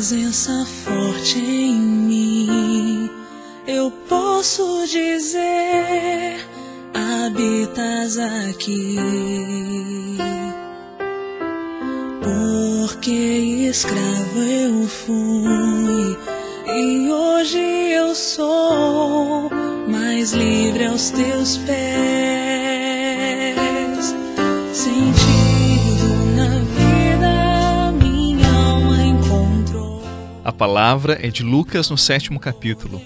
presença forte em mim, eu posso dizer: habitas aqui. Porque escravo eu fui e hoje eu sou mais livre aos teus pés. A palavra é de Lucas no sétimo capítulo.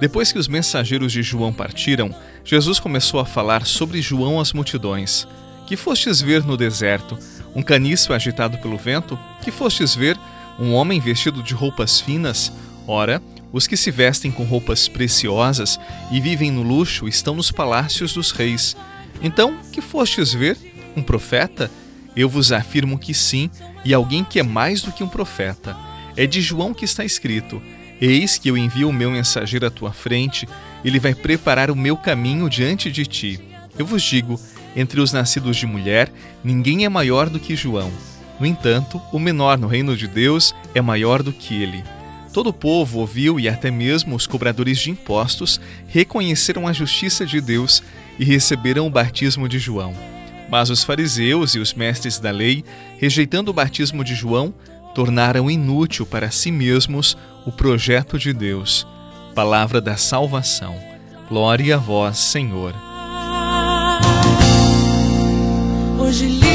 Depois que os mensageiros de João partiram, Jesus começou a falar sobre João às multidões. Que fostes ver no deserto? Um caniço agitado pelo vento? Que fostes ver? Um homem vestido de roupas finas? Ora, os que se vestem com roupas preciosas e vivem no luxo estão nos palácios dos reis. Então, que fostes ver? Um profeta? Eu vos afirmo que sim, e alguém que é mais do que um profeta. É de João que está escrito: Eis que eu envio o meu mensageiro à tua frente, ele vai preparar o meu caminho diante de ti. Eu vos digo: entre os nascidos de mulher, ninguém é maior do que João. No entanto, o menor no reino de Deus é maior do que ele. Todo o povo ouviu e até mesmo os cobradores de impostos reconheceram a justiça de Deus e receberam o batismo de João. Mas os fariseus e os mestres da lei, rejeitando o batismo de João, tornaram inútil para si mesmos o projeto de Deus. Palavra da salvação. Glória a vós, Senhor. Hoje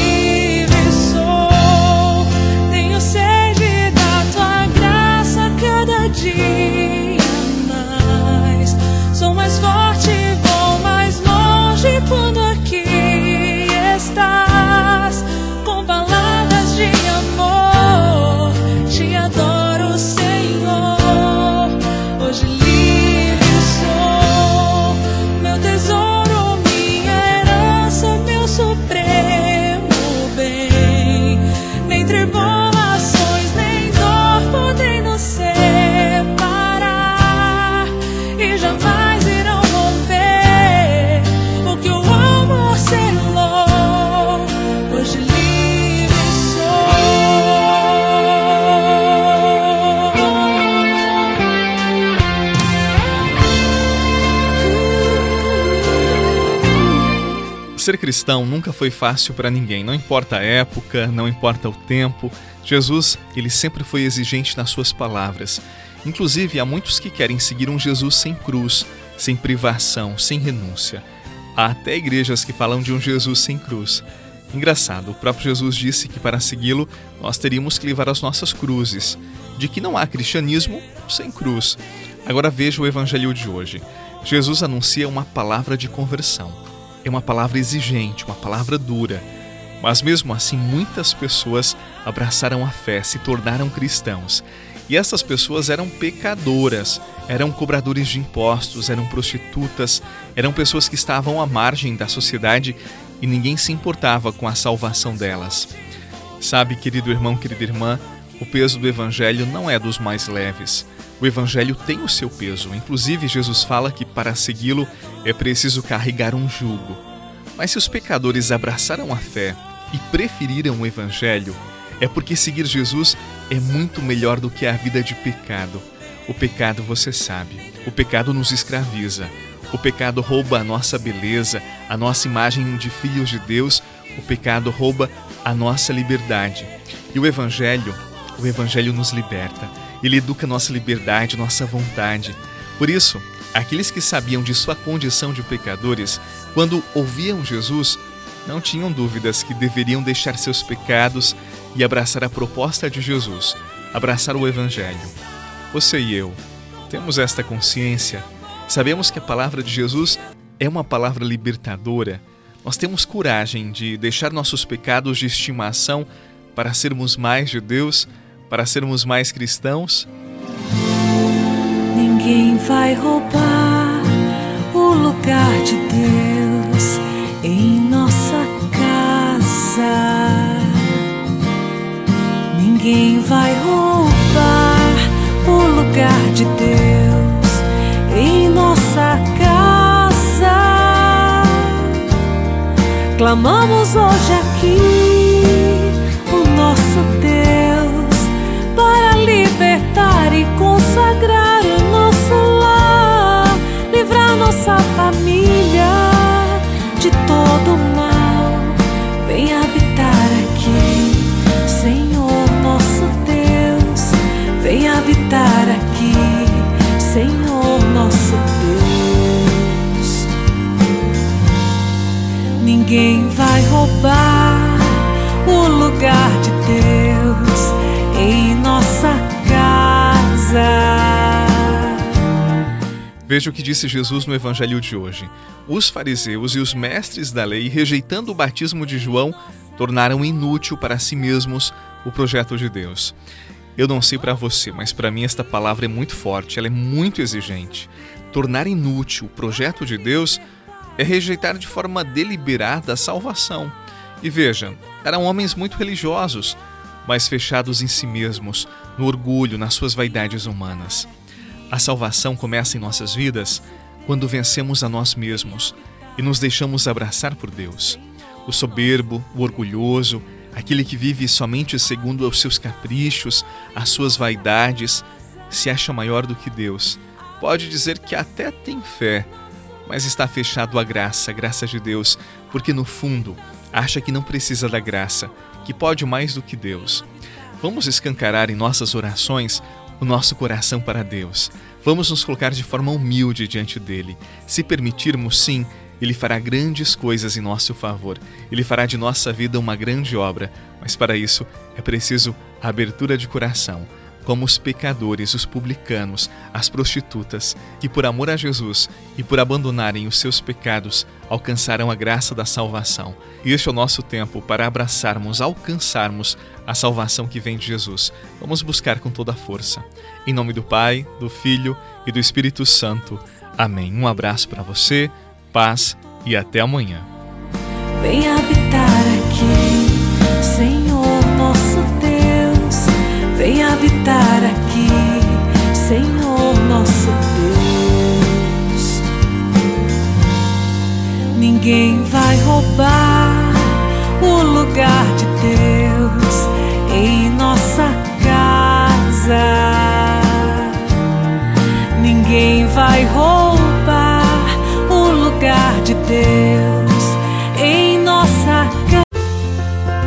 cristão nunca foi fácil para ninguém, não importa a época, não importa o tempo. Jesus, ele sempre foi exigente nas suas palavras. Inclusive, há muitos que querem seguir um Jesus sem cruz, sem privação, sem renúncia. Há até igrejas que falam de um Jesus sem cruz. Engraçado, o próprio Jesus disse que para segui-lo nós teríamos que levar as nossas cruzes, de que não há cristianismo sem cruz. Agora veja o evangelho de hoje. Jesus anuncia uma palavra de conversão é uma palavra exigente, uma palavra dura. Mas mesmo assim, muitas pessoas abraçaram a fé, se tornaram cristãos. E essas pessoas eram pecadoras, eram cobradores de impostos, eram prostitutas, eram pessoas que estavam à margem da sociedade e ninguém se importava com a salvação delas. Sabe, querido irmão, querida irmã, o peso do Evangelho não é dos mais leves. O Evangelho tem o seu peso. Inclusive, Jesus fala que para segui-lo é preciso carregar um jugo. Mas se os pecadores abraçaram a fé e preferiram o Evangelho, é porque seguir Jesus é muito melhor do que a vida de pecado. O pecado, você sabe, o pecado nos escraviza. O pecado rouba a nossa beleza, a nossa imagem de filhos de Deus. O pecado rouba a nossa liberdade. E o Evangelho, o Evangelho nos liberta. Ele educa nossa liberdade, nossa vontade. Por isso, aqueles que sabiam de sua condição de pecadores, quando ouviam Jesus, não tinham dúvidas que deveriam deixar seus pecados e abraçar a proposta de Jesus, abraçar o Evangelho. Você e eu temos esta consciência, sabemos que a palavra de Jesus é uma palavra libertadora. Nós temos coragem de deixar nossos pecados de estimação para sermos mais de Deus para sermos mais cristãos? Ninguém vai roubar o lugar de Deus em nossa casa. Ninguém vai roubar o lugar de Deus em nossa casa. Clamamos hoje roubar o lugar de Deus em nossa casa. Veja o que disse Jesus no Evangelho de hoje. Os fariseus e os mestres da lei, rejeitando o batismo de João, tornaram inútil para si mesmos o projeto de Deus. Eu não sei para você, mas para mim esta palavra é muito forte, ela é muito exigente. Tornar inútil o projeto de Deus é rejeitar de forma deliberada a salvação. E veja, eram homens muito religiosos, mas fechados em si mesmos, no orgulho, nas suas vaidades humanas. A salvação começa em nossas vidas quando vencemos a nós mesmos e nos deixamos abraçar por Deus. O soberbo, o orgulhoso, aquele que vive somente segundo os seus caprichos, as suas vaidades, se acha maior do que Deus. Pode dizer que até tem fé, mas está fechado à graça, a graça de Deus, porque no fundo acha que não precisa da graça, que pode mais do que Deus. Vamos escancarar em nossas orações o nosso coração para Deus. Vamos nos colocar de forma humilde diante dele. Se permitirmos, sim, ele fará grandes coisas em nosso favor. Ele fará de nossa vida uma grande obra, mas para isso é preciso abertura de coração, como os pecadores, os publicanos, as prostitutas, que por amor a Jesus e por abandonarem os seus pecados, alcançarão a graça da salvação. E este é o nosso tempo para abraçarmos, alcançarmos a salvação que vem de Jesus. Vamos buscar com toda a força. Em nome do Pai, do Filho e do Espírito Santo. Amém. Um abraço para você paz e até amanhã. Vem habitar aqui, nosso Deus. Ninguém vai roubar o lugar de Deus em nossa casa. Ninguém vai roubar lugar de Deus